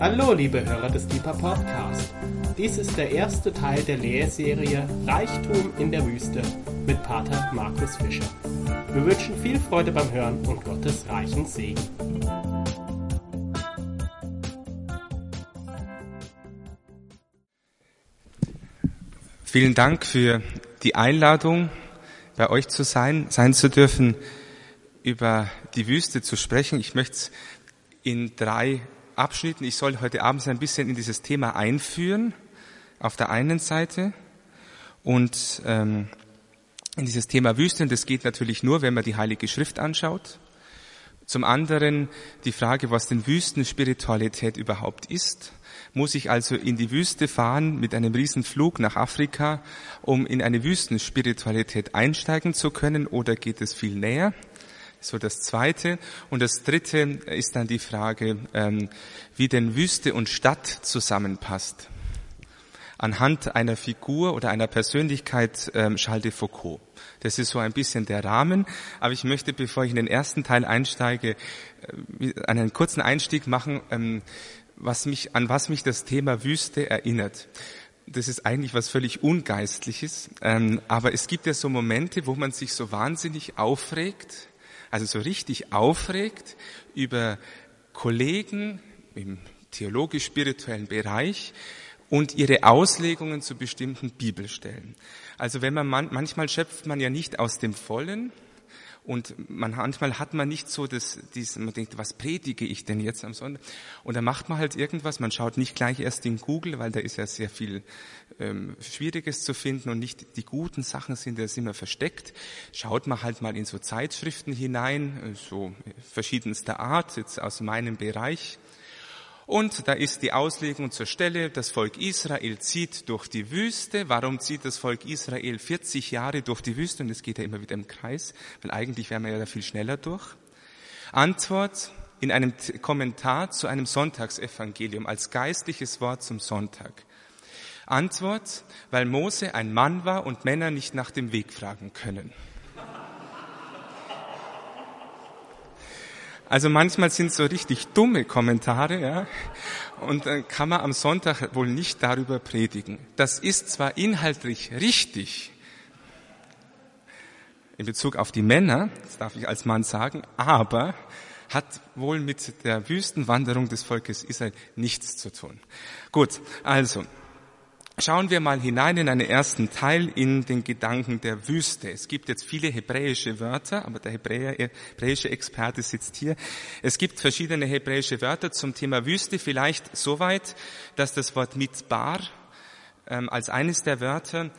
Hallo, liebe Hörer des Deeper Podcast. Dies ist der erste Teil der Lehrserie Reichtum in der Wüste mit Pater Markus Fischer. Wir wünschen viel Freude beim Hören und Gottes reichen Segen. Vielen Dank für die Einladung, bei euch zu sein, sein zu dürfen, über die Wüste zu sprechen. Ich möchte es in drei Abschnitten. Ich soll heute Abend ein bisschen in dieses Thema einführen, auf der einen Seite. Und ähm, in dieses Thema Wüste, und das geht natürlich nur, wenn man die Heilige Schrift anschaut. Zum anderen die Frage, was denn Wüstenspiritualität überhaupt ist. Muss ich also in die Wüste fahren mit einem Riesenflug nach Afrika, um in eine Wüstenspiritualität einsteigen zu können, oder geht es viel näher? So das Zweite. Und das Dritte ist dann die Frage, ähm, wie denn Wüste und Stadt zusammenpasst. Anhand einer Figur oder einer Persönlichkeit ähm, Charles de Foucault. Das ist so ein bisschen der Rahmen. Aber ich möchte, bevor ich in den ersten Teil einsteige, äh, einen kurzen Einstieg machen, ähm, was mich, an was mich das Thema Wüste erinnert das ist eigentlich was völlig Ungeistliches, ähm, aber es gibt ja so Momente, wo man sich so wahnsinnig aufregt, also so richtig aufregt über Kollegen im theologisch-spirituellen Bereich und ihre Auslegungen zu bestimmten Bibelstellen. Also wenn man manchmal schöpft man ja nicht aus dem Vollen, und man, manchmal hat man nicht so das, dieses, man denkt, was predige ich denn jetzt am Sonntag? Und dann macht man halt irgendwas, man schaut nicht gleich erst in Google, weil da ist ja sehr viel ähm, Schwieriges zu finden und nicht die guten Sachen sind ja immer versteckt. Schaut man halt mal in so Zeitschriften hinein, äh, so verschiedenster Art, jetzt aus meinem Bereich. Und da ist die Auslegung zur Stelle, das Volk Israel zieht durch die Wüste. Warum zieht das Volk Israel 40 Jahre durch die Wüste? Und es geht ja immer wieder im Kreis, weil eigentlich wären wir ja da viel schneller durch. Antwort in einem Kommentar zu einem Sonntagsevangelium als geistliches Wort zum Sonntag. Antwort, weil Mose ein Mann war und Männer nicht nach dem Weg fragen können. Also manchmal sind so richtig dumme Kommentare, ja. Und dann kann man am Sonntag wohl nicht darüber predigen. Das ist zwar inhaltlich richtig, in Bezug auf die Männer, das darf ich als Mann sagen, aber hat wohl mit der Wüstenwanderung des Volkes Israel nichts zu tun. Gut, also, Schauen wir mal hinein in einen ersten Teil in den Gedanken der Wüste. Es gibt jetzt viele hebräische Wörter, aber der hebräische Experte sitzt hier. Es gibt verschiedene hebräische Wörter zum Thema Wüste, vielleicht soweit, dass das Wort Mitbar ähm, als eines der Wörter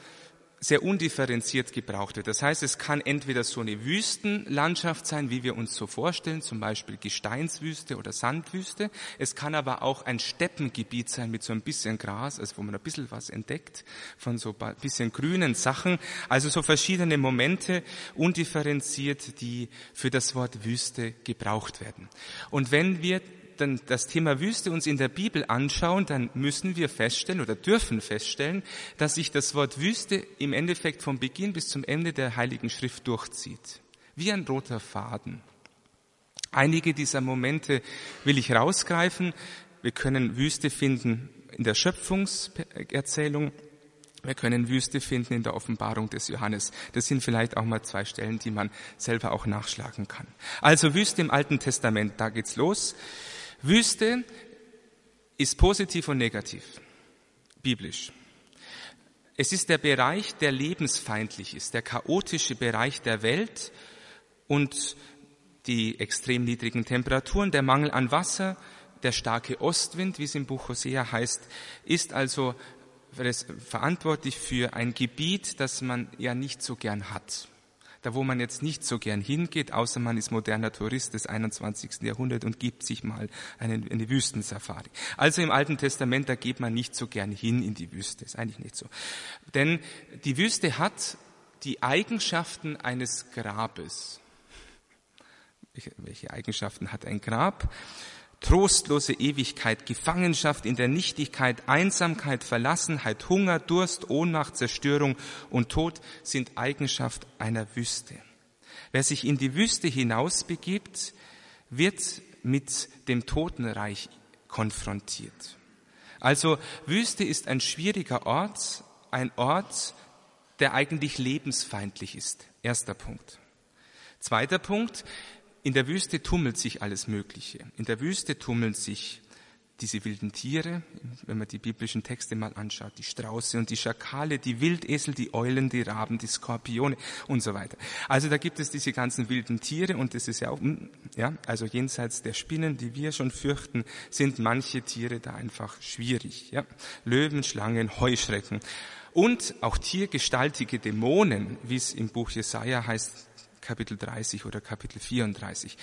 sehr undifferenziert gebraucht wird. Das heißt, es kann entweder so eine Wüstenlandschaft sein, wie wir uns so vorstellen, zum Beispiel Gesteinswüste oder Sandwüste. Es kann aber auch ein Steppengebiet sein mit so ein bisschen Gras, also wo man ein bisschen was entdeckt von so ein bisschen grünen Sachen. Also so verschiedene Momente, undifferenziert, die für das Wort Wüste gebraucht werden. Und wenn wir dann das Thema Wüste uns in der Bibel anschauen, dann müssen wir feststellen oder dürfen feststellen, dass sich das Wort Wüste im Endeffekt vom Beginn bis zum Ende der Heiligen Schrift durchzieht. Wie ein roter Faden. Einige dieser Momente will ich rausgreifen. Wir können Wüste finden in der Schöpfungserzählung. Wir können Wüste finden in der Offenbarung des Johannes. Das sind vielleicht auch mal zwei Stellen, die man selber auch nachschlagen kann. Also Wüste im Alten Testament, da geht's los. Wüste ist positiv und negativ, biblisch. Es ist der Bereich, der lebensfeindlich ist, der chaotische Bereich der Welt und die extrem niedrigen Temperaturen, der Mangel an Wasser, der starke Ostwind, wie es im Buch Hosea heißt, ist also verantwortlich für ein Gebiet, das man ja nicht so gern hat da wo man jetzt nicht so gern hingeht, außer man ist moderner Tourist des 21. Jahrhunderts und gibt sich mal eine, eine Wüstensafari. Also im Alten Testament, da geht man nicht so gern hin in die Wüste. Ist eigentlich nicht so. Denn die Wüste hat die Eigenschaften eines Grabes. Welche Eigenschaften hat ein Grab? Trostlose Ewigkeit, Gefangenschaft in der Nichtigkeit, Einsamkeit, Verlassenheit, Hunger, Durst, Ohnmacht, Zerstörung und Tod sind Eigenschaft einer Wüste. Wer sich in die Wüste hinausbegibt, wird mit dem Totenreich konfrontiert. Also Wüste ist ein schwieriger Ort, ein Ort, der eigentlich lebensfeindlich ist. Erster Punkt. Zweiter Punkt, in der Wüste tummelt sich alles Mögliche. In der Wüste tummeln sich diese wilden Tiere, wenn man die biblischen Texte mal anschaut, die Strauße und die Schakale, die Wildesel, die Eulen, die Raben, die Skorpione und so weiter. Also da gibt es diese ganzen wilden Tiere und das ist ja auch, hm, ja, also jenseits der Spinnen, die wir schon fürchten, sind manche Tiere da einfach schwierig, ja. Löwen, Schlangen, Heuschrecken und auch tiergestaltige Dämonen, wie es im Buch Jesaja heißt, Kapitel 30 oder Kapitel 34.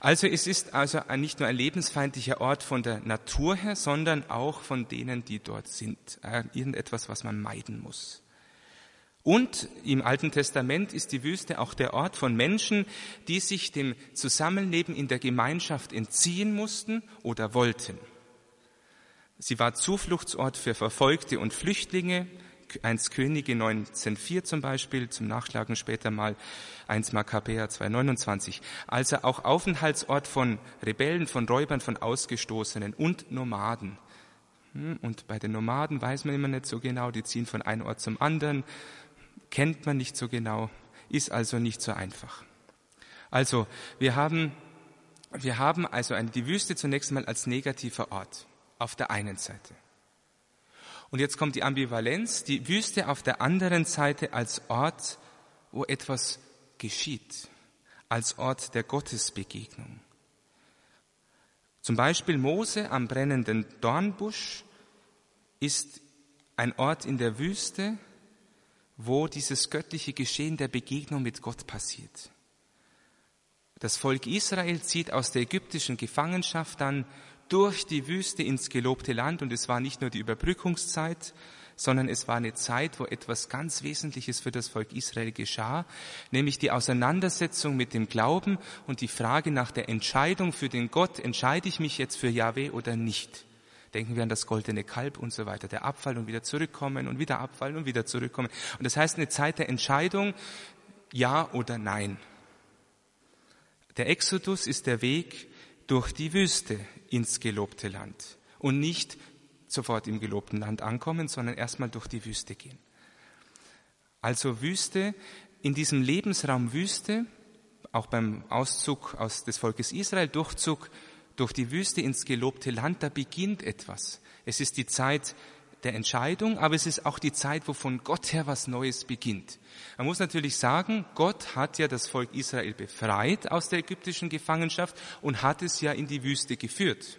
Also es ist also nicht nur ein lebensfeindlicher Ort von der Natur her, sondern auch von denen, die dort sind. Irgendetwas, was man meiden muss. Und im Alten Testament ist die Wüste auch der Ort von Menschen, die sich dem Zusammenleben in der Gemeinschaft entziehen mussten oder wollten. Sie war Zufluchtsort für Verfolgte und Flüchtlinge, 1 Könige 19.4 zum Beispiel, zum Nachschlagen später mal 1 Makkabäer 2.29. Also auch Aufenthaltsort von Rebellen, von Räubern, von Ausgestoßenen und Nomaden. Hm, und bei den Nomaden weiß man immer nicht so genau, die ziehen von einem Ort zum anderen, kennt man nicht so genau, ist also nicht so einfach. Also, wir haben, wir haben also die Wüste zunächst mal als negativer Ort auf der einen Seite. Und jetzt kommt die Ambivalenz, die Wüste auf der anderen Seite als Ort, wo etwas geschieht, als Ort der Gottesbegegnung. Zum Beispiel Mose am brennenden Dornbusch ist ein Ort in der Wüste, wo dieses göttliche Geschehen der Begegnung mit Gott passiert. Das Volk Israel zieht aus der ägyptischen Gefangenschaft dann durch die Wüste ins gelobte Land und es war nicht nur die Überbrückungszeit, sondern es war eine Zeit, wo etwas ganz Wesentliches für das Volk Israel geschah, nämlich die Auseinandersetzung mit dem Glauben und die Frage nach der Entscheidung für den Gott, entscheide ich mich jetzt für Yahweh oder nicht. Denken wir an das goldene Kalb und so weiter, der Abfall und wieder zurückkommen und wieder abfallen und wieder zurückkommen. Und das heißt eine Zeit der Entscheidung, ja oder nein. Der Exodus ist der Weg durch die Wüste ins gelobte Land und nicht sofort im gelobten Land ankommen, sondern erstmal durch die Wüste gehen. Also Wüste, in diesem Lebensraum Wüste, auch beim Auszug aus des Volkes Israel, Durchzug durch die Wüste ins gelobte Land, da beginnt etwas. Es ist die Zeit der Entscheidung, aber es ist auch die Zeit, wo von Gott her was Neues beginnt. Man muss natürlich sagen, Gott hat ja das Volk Israel befreit aus der ägyptischen Gefangenschaft und hat es ja in die Wüste geführt.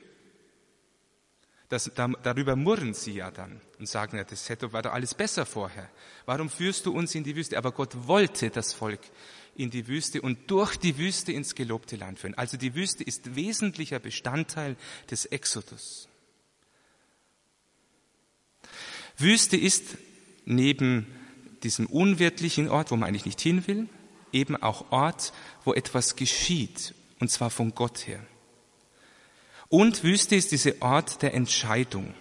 Das, darüber murren sie ja dann und sagen, ja, das hätte, war doch alles besser vorher. Warum führst du uns in die Wüste? Aber Gott wollte das Volk in die Wüste und durch die Wüste ins gelobte Land führen. Also die Wüste ist wesentlicher Bestandteil des Exodus. Wüste ist neben diesem unwirtlichen Ort, wo man eigentlich nicht hin will, eben auch Ort, wo etwas geschieht, und zwar von Gott her. Und Wüste ist dieser Ort der Entscheidung.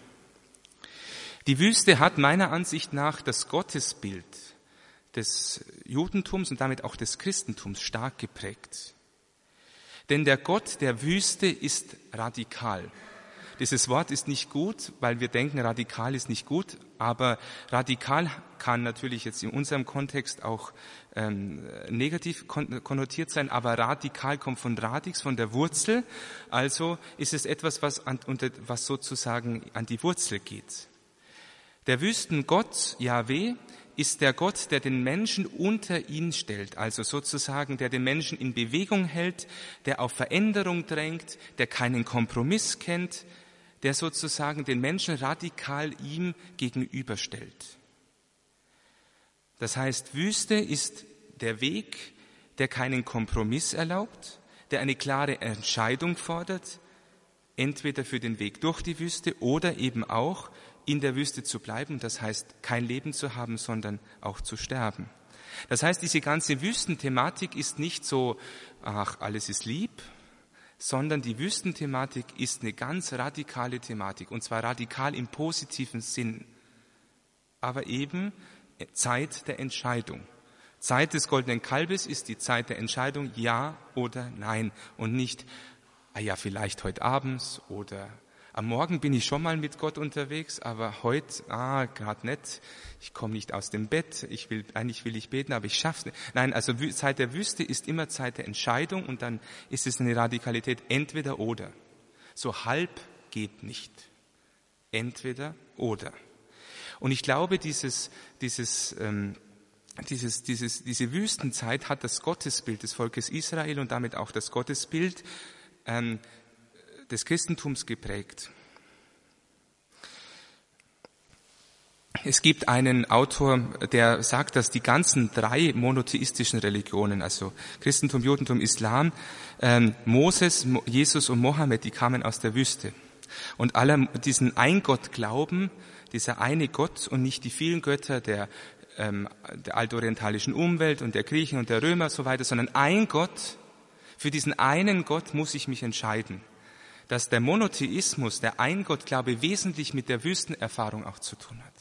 Die Wüste hat meiner Ansicht nach das Gottesbild des Judentums und damit auch des Christentums stark geprägt. Denn der Gott der Wüste ist radikal. Dieses Wort ist nicht gut, weil wir denken, radikal ist nicht gut, aber radikal kann natürlich jetzt in unserem Kontext auch ähm, negativ konnotiert sein, aber radikal kommt von radix, von der Wurzel, also ist es etwas, was, an, was sozusagen an die Wurzel geht. Der Wüstengott, Yahweh, ist der Gott, der den Menschen unter ihn stellt, also sozusagen, der den Menschen in Bewegung hält, der auf Veränderung drängt, der keinen Kompromiss kennt, der sozusagen den Menschen radikal ihm gegenüberstellt. Das heißt, Wüste ist der Weg, der keinen Kompromiss erlaubt, der eine klare Entscheidung fordert, entweder für den Weg durch die Wüste oder eben auch in der Wüste zu bleiben, das heißt kein Leben zu haben, sondern auch zu sterben. Das heißt, diese ganze Wüstenthematik ist nicht so, ach, alles ist lieb, sondern die Wüstenthematik ist eine ganz radikale Thematik, und zwar radikal im positiven Sinn, aber eben Zeit der Entscheidung. Zeit des goldenen Kalbes ist die Zeit der Entscheidung, ja oder nein, und nicht, ah ja, vielleicht heute abends oder Am Morgen bin ich schon mal mit Gott unterwegs, aber heute, ah, gerade nicht. Ich komme nicht aus dem Bett. Ich will, eigentlich will ich beten, aber ich schaff's nicht. Nein, also Zeit der Wüste ist immer Zeit der Entscheidung und dann ist es eine Radikalität entweder oder. So halb geht nicht. Entweder oder. Und ich glaube, dieses, dieses, ähm, dieses, dieses, diese Wüstenzeit hat das Gottesbild des Volkes Israel und damit auch das Gottesbild ähm, des Christentums geprägt. Es gibt einen Autor, der sagt, dass die ganzen drei monotheistischen Religionen, also Christentum, Judentum, Islam, ähm, Moses, Jesus und Mohammed, die kamen aus der Wüste. Und alle diesen Eingott-Glauben, dieser eine Gott und nicht die vielen Götter der, ähm, der altorientalischen Umwelt und der Griechen und der Römer und so weiter, sondern ein Gott, für diesen einen Gott muss ich mich entscheiden dass der Monotheismus, der Eingottglaube wesentlich mit der Wüstenerfahrung auch zu tun hat.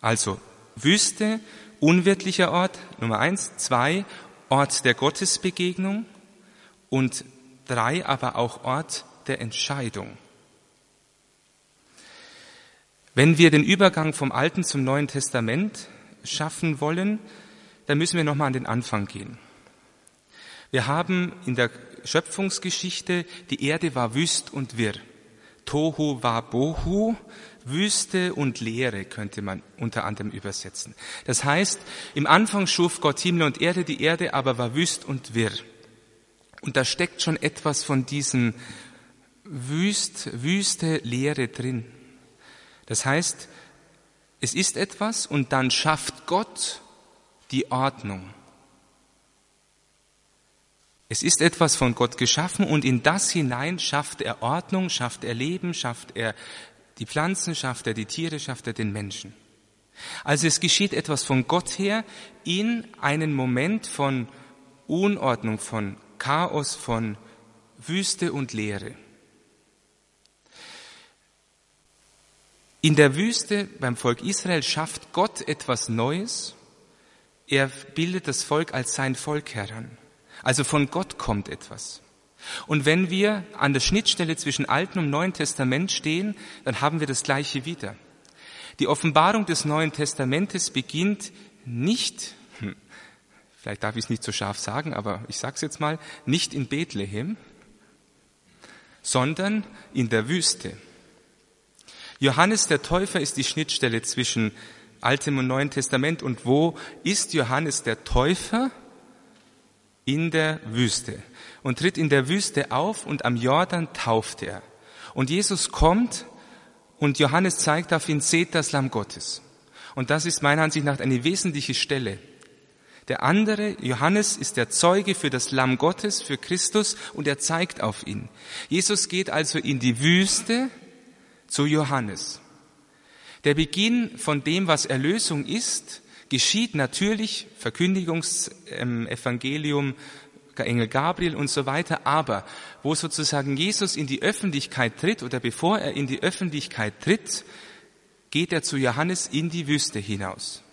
Also Wüste, unwirtlicher Ort, Nummer eins, zwei, Ort der Gottesbegegnung und drei, aber auch Ort der Entscheidung. Wenn wir den Übergang vom Alten zum Neuen Testament schaffen wollen, dann müssen wir nochmal an den Anfang gehen. Wir haben in der Schöpfungsgeschichte, die Erde war wüst und wirr. Tohu war Bohu, Wüste und Leere könnte man unter anderem übersetzen. Das heißt, im Anfang schuf Gott Himmel und Erde, die Erde aber war wüst und wirr. Und da steckt schon etwas von diesem Wüst, Wüste, Leere drin. Das heißt, es ist etwas und dann schafft Gott die Ordnung. Es ist etwas von Gott geschaffen und in das hinein schafft er Ordnung, schafft er Leben, schafft er die Pflanzen, schafft er die Tiere, schafft er den Menschen. Also es geschieht etwas von Gott her in einen Moment von Unordnung, von Chaos, von Wüste und Leere. In der Wüste beim Volk Israel schafft Gott etwas Neues. Er bildet das Volk als sein Volk heran. Also von Gott kommt etwas. Und wenn wir an der Schnittstelle zwischen Alten und Neuen Testament stehen, dann haben wir das Gleiche wieder. Die Offenbarung des Neuen Testamentes beginnt nicht, hm, vielleicht darf ich es nicht so scharf sagen, aber ich sage es jetzt mal, nicht in Bethlehem, sondern in der Wüste. Johannes der Täufer ist die Schnittstelle zwischen Altem und Neuen Testament. Und wo ist Johannes der Täufer? In der Wüste und tritt in der Wüste auf und am Jordan tauft er. Und Jesus kommt und Johannes zeigt auf ihn, seht das Lamm Gottes. Und das ist meiner Ansicht nach eine wesentliche Stelle. Der andere, Johannes, ist der Zeuge für das Lamm Gottes, für Christus, und er zeigt auf ihn. Jesus geht also in die Wüste zu Johannes. Der Beginn von dem, was Erlösung ist, geschieht natürlich Verkündigungsevangelium, Engel Gabriel und so weiter, aber wo sozusagen Jesus in die Öffentlichkeit tritt oder bevor er in die Öffentlichkeit tritt, geht er zu Johannes in die Wüste hinaus.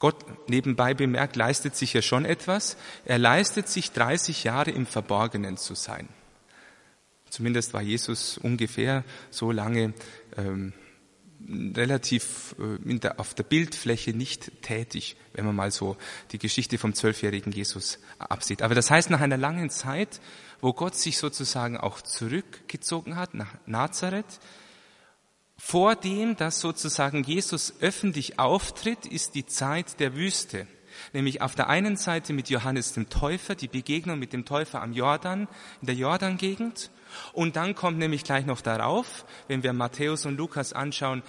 Gott nebenbei bemerkt, leistet sich ja schon etwas. Er leistet sich 30 Jahre im Verborgenen zu sein. Zumindest war Jesus ungefähr so lange ähm, relativ äh, der, auf der Bildfläche nicht tätig, wenn man mal so die Geschichte vom zwölfjährigen Jesus absieht. Aber das heißt, nach einer langen Zeit, wo Gott sich sozusagen auch zurückgezogen hat nach Nazareth, vor dem, dass sozusagen Jesus öffentlich auftritt, ist die Zeit der Wüste. Nämlich auf der einen Seite mit Johannes dem Täufer, die Begegnung mit dem Täufer am Jordan, in der Jordangegend. Und dann kommt nämlich gleich noch darauf, wenn wir Matthäus und Lukas anschauen,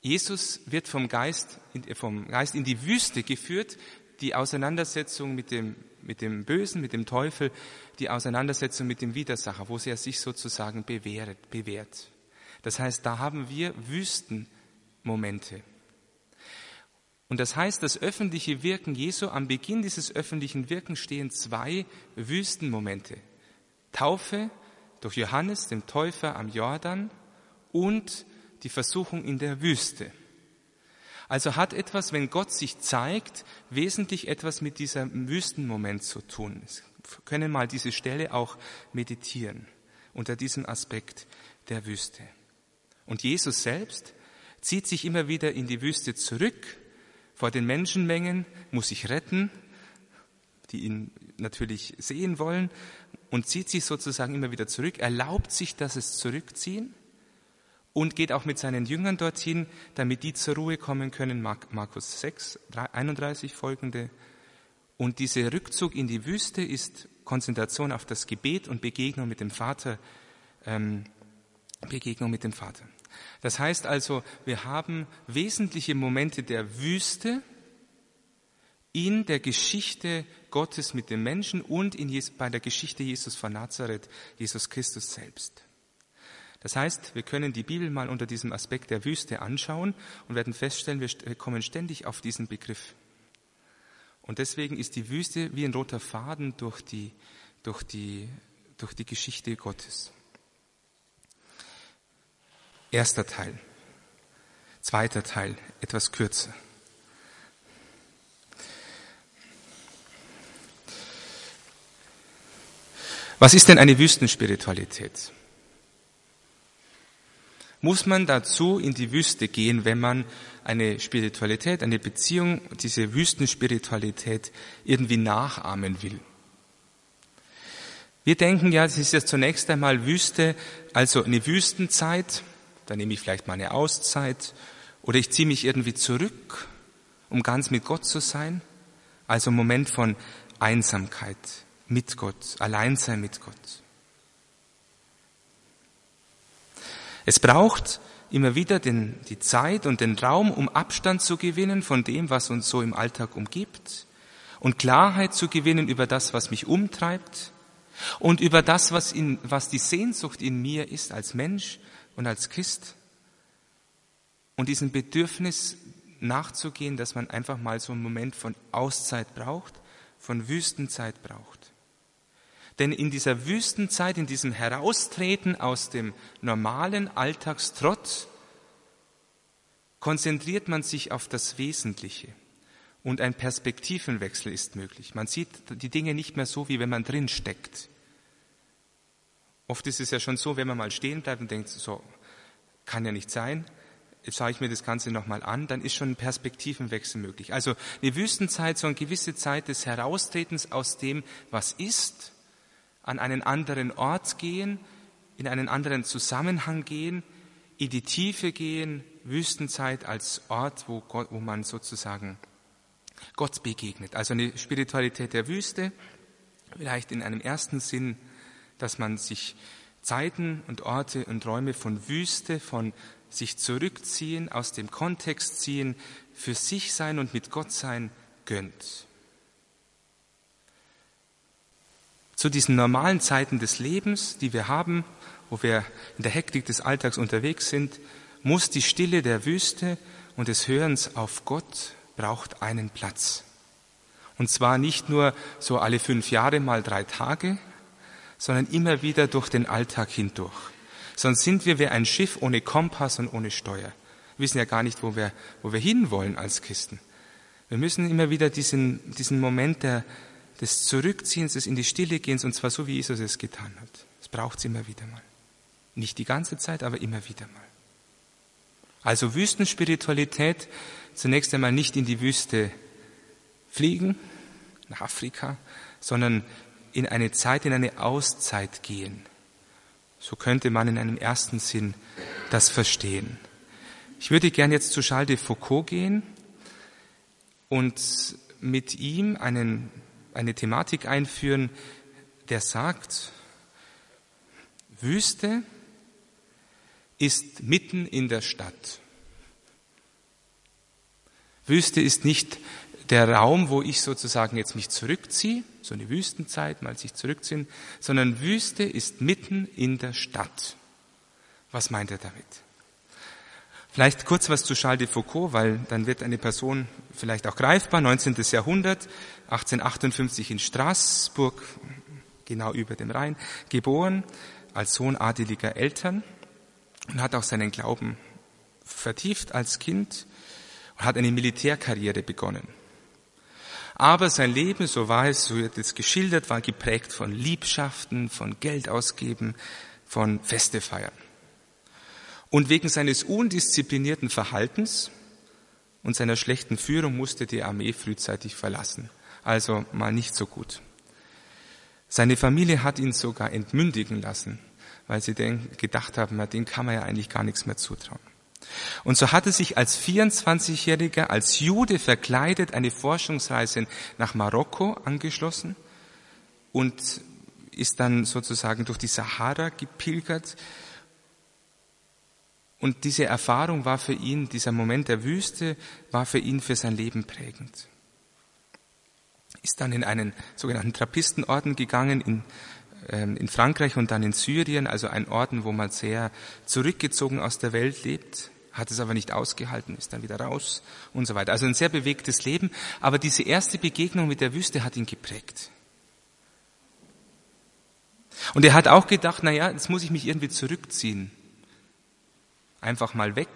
Jesus wird vom Geist, vom Geist in die Wüste geführt, die Auseinandersetzung mit dem, mit dem Bösen, mit dem Teufel, die Auseinandersetzung mit dem Widersacher, wo er sich sozusagen bewährt, bewährt. Das heißt, da haben wir Wüstenmomente. Und das heißt, das öffentliche Wirken Jesu, am Beginn dieses öffentlichen Wirkens stehen zwei Wüstenmomente. Taufe durch Johannes, dem Täufer am Jordan und die Versuchung in der Wüste. Also hat etwas, wenn Gott sich zeigt, wesentlich etwas mit diesem Wüstenmoment zu tun. Wir können mal diese Stelle auch meditieren unter diesem Aspekt der Wüste. Und Jesus selbst zieht sich immer wieder in die Wüste zurück vor den Menschenmengen, muss sich retten, die ihn natürlich sehen wollen, und zieht sich sozusagen immer wieder zurück, erlaubt sich, dass es zurückziehen und geht auch mit seinen Jüngern dorthin, damit die zur Ruhe kommen können. Markus 6, 31 folgende. Und dieser Rückzug in die Wüste ist Konzentration auf das Gebet und Begegnung mit dem Vater. Ähm, Begegnung mit dem Vater. Das heißt also, wir haben wesentliche Momente der Wüste in der Geschichte Gottes mit den Menschen und in, bei der Geschichte Jesus von Nazareth, Jesus Christus selbst. Das heißt, wir können die Bibel mal unter diesem Aspekt der Wüste anschauen und werden feststellen, wir kommen ständig auf diesen Begriff. Und deswegen ist die Wüste wie ein roter Faden durch die, durch die, durch die Geschichte Gottes. Erster Teil. Zweiter Teil, etwas kürzer. Was ist denn eine Wüstenspiritualität? Muss man dazu in die Wüste gehen, wenn man eine Spiritualität, eine Beziehung, diese Wüstenspiritualität irgendwie nachahmen will? Wir denken ja, es ist ja zunächst einmal Wüste, also eine Wüstenzeit, da nehme ich vielleicht mal eine Auszeit oder ich ziehe mich irgendwie zurück, um ganz mit Gott zu sein, also ein Moment von Einsamkeit mit Gott, allein sein mit Gott. Es braucht immer wieder den, die Zeit und den Raum, um Abstand zu gewinnen von dem, was uns so im Alltag umgibt und Klarheit zu gewinnen über das, was mich umtreibt und über das, was, in, was die Sehnsucht in mir ist als Mensch und als Christ und diesem Bedürfnis nachzugehen, dass man einfach mal so einen Moment von Auszeit braucht, von Wüstenzeit braucht. Denn in dieser Wüstenzeit, in diesem Heraustreten aus dem normalen Alltagstrott, konzentriert man sich auf das Wesentliche und ein Perspektivenwechsel ist möglich. Man sieht die Dinge nicht mehr so, wie wenn man drin steckt. Oft ist es ja schon so, wenn man mal stehen bleibt und denkt, so, kann ja nicht sein, jetzt schaue ich mir das Ganze nochmal an, dann ist schon ein Perspektivenwechsel möglich. Also eine Wüstenzeit, so eine gewisse Zeit des Heraustretens aus dem, was ist an einen anderen Ort gehen, in einen anderen Zusammenhang gehen, in die Tiefe gehen, Wüstenzeit als Ort, wo, Gott, wo man sozusagen Gott begegnet. Also eine Spiritualität der Wüste, vielleicht in einem ersten Sinn, dass man sich Zeiten und Orte und Räume von Wüste, von sich zurückziehen, aus dem Kontext ziehen, für sich sein und mit Gott sein gönnt. Zu diesen normalen Zeiten des Lebens, die wir haben, wo wir in der Hektik des Alltags unterwegs sind, muss die Stille der Wüste und des Hörens auf Gott braucht einen Platz. Und zwar nicht nur so alle fünf Jahre mal drei Tage, sondern immer wieder durch den Alltag hindurch. Sonst sind wir wie ein Schiff ohne Kompass und ohne Steuer. Wir wissen ja gar nicht, wo wir, wo wir hinwollen als Christen. Wir müssen immer wieder diesen, diesen Moment der, des Zurückziehens, des in die Stille gehens, und zwar so, wie Jesus es getan hat. Es braucht es immer wieder mal. Nicht die ganze Zeit, aber immer wieder mal. Also Wüstenspiritualität, zunächst einmal nicht in die Wüste fliegen, nach Afrika, sondern in eine Zeit, in eine Auszeit gehen. So könnte man in einem ersten Sinn das verstehen. Ich würde gern jetzt zu Charles de Foucault gehen und mit ihm einen eine Thematik einführen, der sagt, Wüste ist mitten in der Stadt. Wüste ist nicht der Raum, wo ich sozusagen jetzt mich zurückziehe, so eine Wüstenzeit, mal sich zurückziehen, sondern Wüste ist mitten in der Stadt. Was meint er damit? Vielleicht kurz was zu Charles de Foucault, weil dann wird eine Person vielleicht auch greifbar. 19. Jahrhundert, 1858 in Straßburg, genau über dem Rhein, geboren als Sohn adeliger Eltern und hat auch seinen Glauben vertieft als Kind und hat eine Militärkarriere begonnen. Aber sein Leben, so war es, so wird es geschildert, war geprägt von Liebschaften, von Geld ausgeben, von Feste feiern. Und wegen seines undisziplinierten Verhaltens und seiner schlechten Führung musste die Armee frühzeitig verlassen. Also mal nicht so gut. Seine Familie hat ihn sogar entmündigen lassen, weil sie gedacht haben, na, den kann man ja eigentlich gar nichts mehr zutrauen. Und so hatte sich als 24-Jähriger, als Jude verkleidet, eine Forschungsreise nach Marokko angeschlossen und ist dann sozusagen durch die Sahara gepilgert. Und diese Erfahrung war für ihn, dieser Moment der Wüste, war für ihn für sein Leben prägend. Ist dann in einen sogenannten Trappistenorden gegangen in, ähm, in Frankreich und dann in Syrien, also ein Orden, wo man sehr zurückgezogen aus der Welt lebt hat es aber nicht ausgehalten, ist dann wieder raus und so weiter. Also ein sehr bewegtes Leben, aber diese erste Begegnung mit der Wüste hat ihn geprägt. Und er hat auch gedacht, na ja, jetzt muss ich mich irgendwie zurückziehen. Einfach mal weg.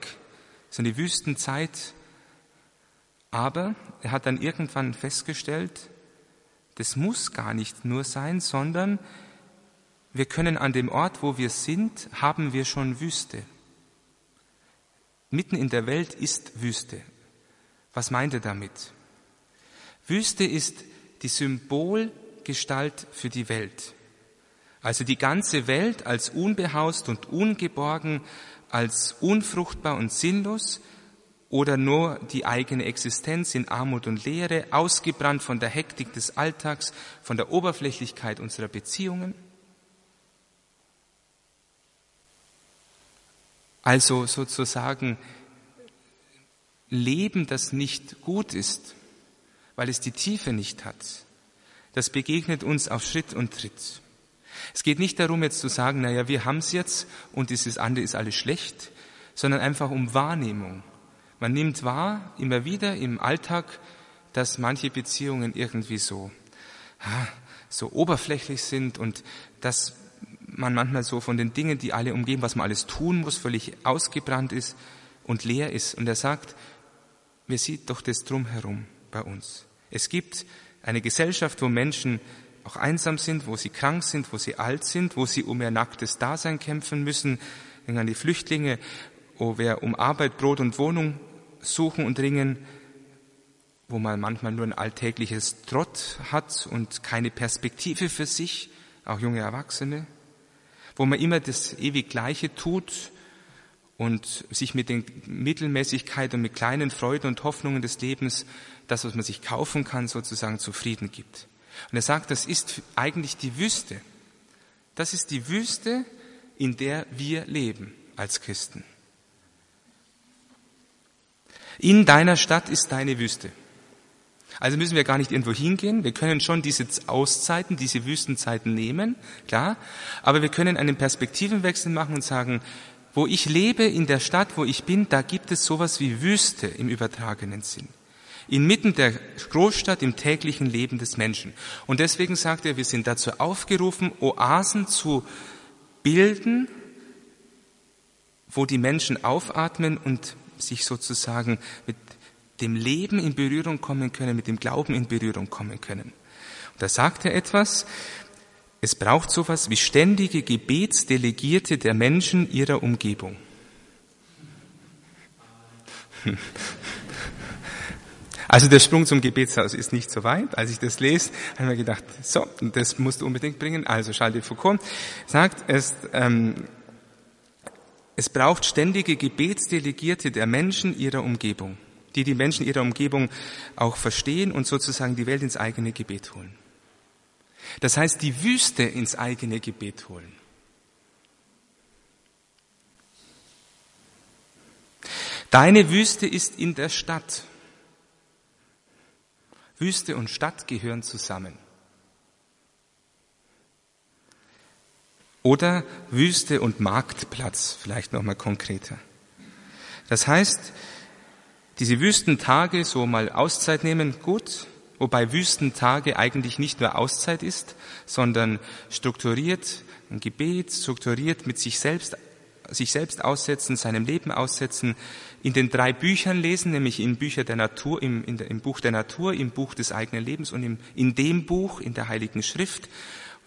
So eine Wüstenzeit. Aber er hat dann irgendwann festgestellt, das muss gar nicht nur sein, sondern wir können an dem Ort, wo wir sind, haben wir schon Wüste. Mitten in der Welt ist Wüste. Was meint er damit? Wüste ist die Symbolgestalt für die Welt. Also die ganze Welt als unbehaust und ungeborgen, als unfruchtbar und sinnlos oder nur die eigene Existenz in Armut und Leere, ausgebrannt von der Hektik des Alltags, von der Oberflächlichkeit unserer Beziehungen. Also sozusagen Leben, das nicht gut ist, weil es die Tiefe nicht hat, das begegnet uns auf Schritt und Tritt. Es geht nicht darum, jetzt zu sagen, naja, wir haben es jetzt und dieses andere ist alles schlecht, sondern einfach um Wahrnehmung. Man nimmt wahr, immer wieder im Alltag, dass manche Beziehungen irgendwie so, so oberflächlich sind und dass man manchmal so von den Dingen, die alle umgeben, was man alles tun muss, völlig ausgebrannt ist und leer ist. Und er sagt, mir sieht doch das drumherum bei uns. Es gibt eine Gesellschaft, wo Menschen auch einsam sind, wo sie krank sind, wo sie alt sind, wo sie um ihr nacktes Dasein kämpfen müssen. Denken an die Flüchtlinge, wo wir um Arbeit, Brot und Wohnung suchen und ringen, wo man manchmal nur ein alltägliches Trott hat und keine Perspektive für sich, auch junge Erwachsene wo man immer das ewig Gleiche tut und sich mit den Mittelmäßigkeit und mit kleinen Freuden und Hoffnungen des Lebens, das, was man sich kaufen kann, sozusagen zufrieden gibt. Und er sagt, das ist eigentlich die Wüste. Das ist die Wüste, in der wir leben als Christen. In deiner Stadt ist deine Wüste. Also müssen wir gar nicht irgendwo hingehen. Wir können schon diese Auszeiten, diese Wüstenzeiten nehmen, klar. Aber wir können einen Perspektivenwechsel machen und sagen, wo ich lebe, in der Stadt, wo ich bin, da gibt es sowas wie Wüste im übertragenen Sinn. Inmitten der Großstadt im täglichen Leben des Menschen. Und deswegen sagt er, wir sind dazu aufgerufen, Oasen zu bilden, wo die Menschen aufatmen und sich sozusagen mit dem Leben in Berührung kommen können, mit dem Glauben in Berührung kommen können. Und da sagt er etwas, es braucht sowas wie ständige Gebetsdelegierte der Menschen ihrer Umgebung. Also der Sprung zum Gebetshaus ist nicht so weit. Als ich das lese, habe ich mir gedacht, so, das musst du unbedingt bringen. Also Charles de Foucault sagt, es, ähm, es braucht ständige Gebetsdelegierte der Menschen ihrer Umgebung die die Menschen ihrer Umgebung auch verstehen und sozusagen die Welt ins eigene Gebet holen. Das heißt, die Wüste ins eigene Gebet holen. Deine Wüste ist in der Stadt. Wüste und Stadt gehören zusammen. Oder Wüste und Marktplatz, vielleicht nochmal konkreter. Das heißt, diese Wüstentage so mal Auszeit nehmen, gut, wobei Wüstentage eigentlich nicht nur Auszeit ist, sondern strukturiert, ein Gebet, strukturiert mit sich selbst sich selbst aussetzen, seinem Leben aussetzen, in den drei Büchern lesen, nämlich in Bücher der Natur, im, der, im Buch der Natur, im Buch des eigenen Lebens und im, in dem Buch, in der Heiligen Schrift.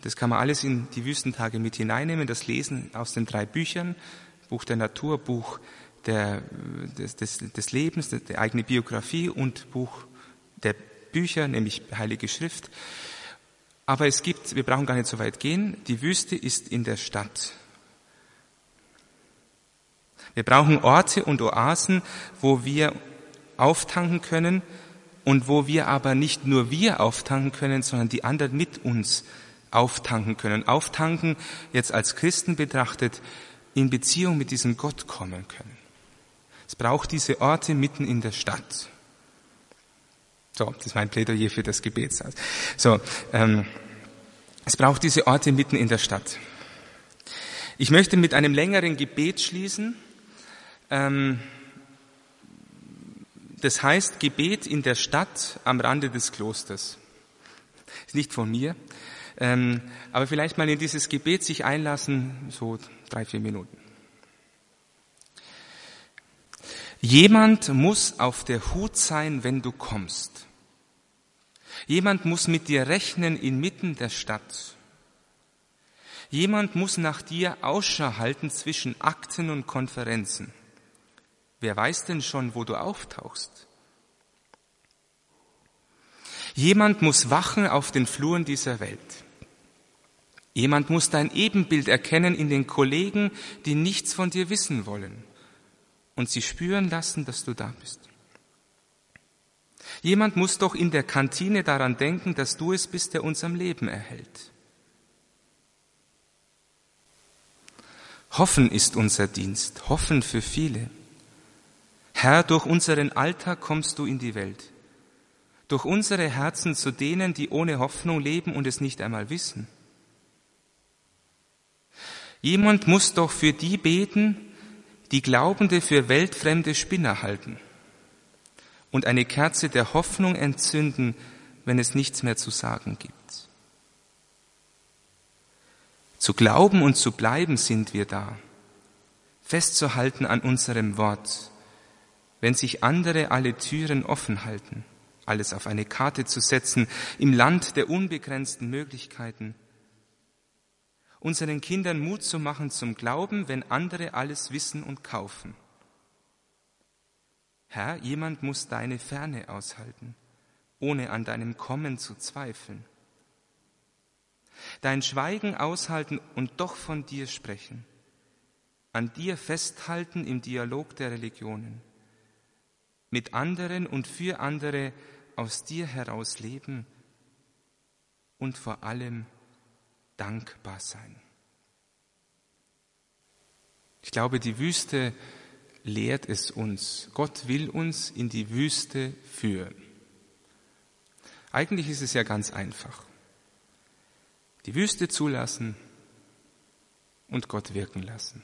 Das kann man alles in die Wüstentage mit hineinnehmen, das Lesen aus den drei Büchern, Buch der Natur, Buch der, des, des, des Lebens, der eigene Biografie und Buch der Bücher, nämlich Heilige Schrift. Aber es gibt, wir brauchen gar nicht so weit gehen, die Wüste ist in der Stadt. Wir brauchen Orte und Oasen, wo wir auftanken können und wo wir aber nicht nur wir auftanken können, sondern die anderen mit uns auftanken können. Auftanken jetzt als Christen betrachtet, in Beziehung mit diesem Gott kommen können. Es braucht diese Orte mitten in der Stadt. So, das ist mein Plädoyer für das Gebetshaus. So, ähm, es braucht diese Orte mitten in der Stadt. Ich möchte mit einem längeren Gebet schließen. Ähm, das heißt Gebet in der Stadt am Rande des Klosters. Ist nicht von mir, ähm, aber vielleicht mal in dieses Gebet sich einlassen, so drei, vier Minuten. Jemand muss auf der Hut sein, wenn du kommst. Jemand muss mit dir rechnen inmitten der Stadt. Jemand muss nach dir Ausschau halten zwischen Akten und Konferenzen. Wer weiß denn schon, wo du auftauchst? Jemand muss wachen auf den Fluren dieser Welt. Jemand muss dein Ebenbild erkennen in den Kollegen, die nichts von dir wissen wollen und sie spüren lassen, dass du da bist. Jemand muss doch in der Kantine daran denken, dass du es bist, der uns am Leben erhält. Hoffen ist unser Dienst, hoffen für viele. Herr, durch unseren Alltag kommst du in die Welt, durch unsere Herzen zu denen, die ohne Hoffnung leben und es nicht einmal wissen. Jemand muss doch für die beten, die Glaubende für weltfremde Spinner halten und eine Kerze der Hoffnung entzünden, wenn es nichts mehr zu sagen gibt. Zu glauben und zu bleiben sind wir da, festzuhalten an unserem Wort, wenn sich andere alle Türen offen halten, alles auf eine Karte zu setzen, im Land der unbegrenzten Möglichkeiten, unseren Kindern Mut zu machen zum Glauben, wenn andere alles wissen und kaufen. Herr, jemand muss deine Ferne aushalten, ohne an deinem Kommen zu zweifeln. Dein Schweigen aushalten und doch von dir sprechen, an dir festhalten im Dialog der Religionen, mit anderen und für andere aus dir heraus leben und vor allem dankbar sein. Ich glaube, die Wüste lehrt es uns. Gott will uns in die Wüste führen. Eigentlich ist es ja ganz einfach. Die Wüste zulassen und Gott wirken lassen.